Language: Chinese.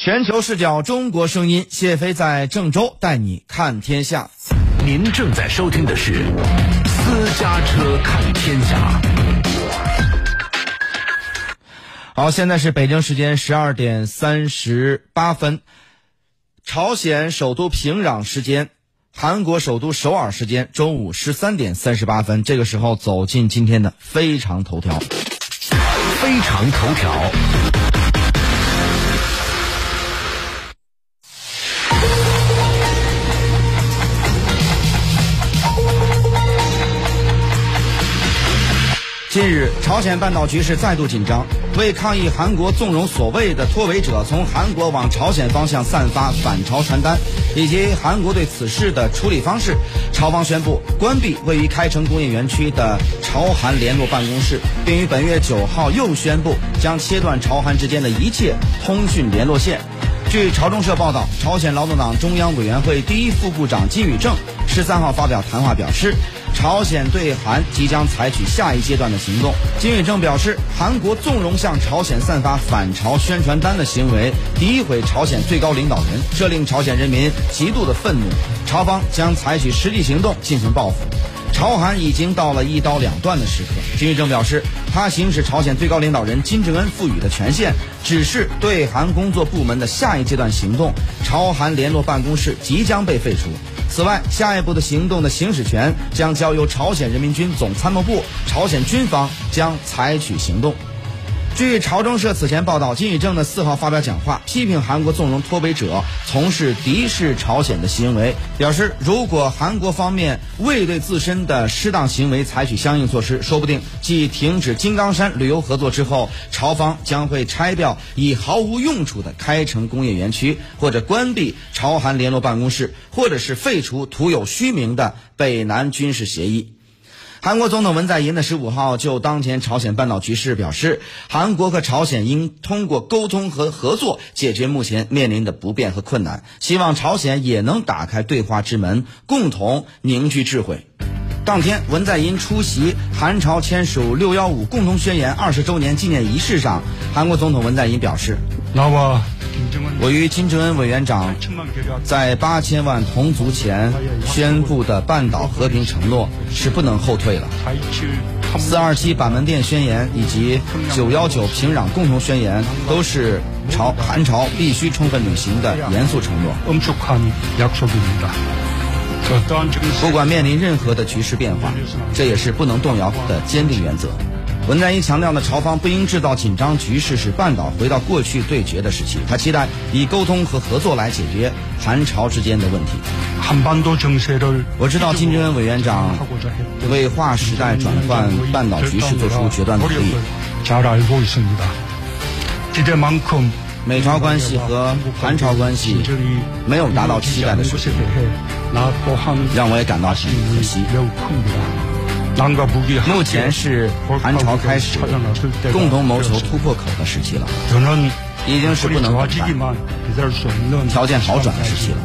全球视角，中国声音，谢飞在郑州带你看天下。您正在收听的是私家车看天下。好，现在是北京时间十二点三十八分，朝鲜首都平壤时间，韩国首都首尔时间中午十三点三十八分。这个时候走进今天的非常头条。非常头条。近日，朝鲜半岛局势再度紧张。为抗议韩国纵容所谓的脱北者从韩国往朝鲜方向散发反朝传单，以及韩国对此事的处理方式，朝方宣布关闭位于开城工业园区的朝韩联络办公室，并于本月九号又宣布将切断朝韩之间的一切通讯联络线。据朝中社报道，朝鲜劳动党中央委员会第一副部长金宇正十三号发表谈话表示。朝鲜对韩即将采取下一阶段的行动。金宇正表示，韩国纵容向朝鲜散发反朝宣传单的行为，诋毁朝鲜最高领导人，这令朝鲜人民极度的愤怒。朝方将采取实际行动进行报复。朝韩已经到了一刀两断的时刻。金宇正表示，他行使朝鲜最高领导人金正恩赋予的权限，指示对韩工作部门的下一阶段行动。朝韩联络办公室即将被废除。此外，下一步的行动的行使权将交由朝鲜人民军总参谋部，朝鲜军方将采取行动。据朝中社此前报道，金宇正的四号发表讲话，批评韩国纵容脱北者从事敌视朝鲜的行为，表示如果韩国方面未对自身的失当行为采取相应措施，说不定继停止金刚山旅游合作之后，朝方将会拆掉已毫无用处的开城工业园区，或者关闭朝韩联络办公室，或者是废除徒有虚名的北南军事协议。韩国总统文在寅的十五号就当前朝鲜半岛局势表示，韩国和朝鲜应通过沟通和合作解决目前面临的不便和困难，希望朝鲜也能打开对话之门，共同凝聚智慧。当天，文在寅出席韩朝签署“六幺五”共同宣言二十周年纪念仪式上，韩国总统文在寅表示。我与金正恩委员长在八千万同族前宣布的半岛和平承诺是不能后退了。四二七板门店宣言以及九幺九平壤共同宣言都是朝韩朝必须充分履行的严肃承诺。不管面临任何的局势变化，这也是不能动摇的坚定原则。文在寅强调呢，朝方不应制造紧张局势，使半岛回到过去对决的时期。他期待以沟通和合作来解决韩朝之间的问题。我知道金正恩委员长为划时代、转换半岛局势做出决断的努力。美朝关系和韩朝关系没有达到期待的水平，让我也感到很可惜。目前是韩朝开始共同谋求突破口的时期了，已经是不能等待、条件好转的时期了。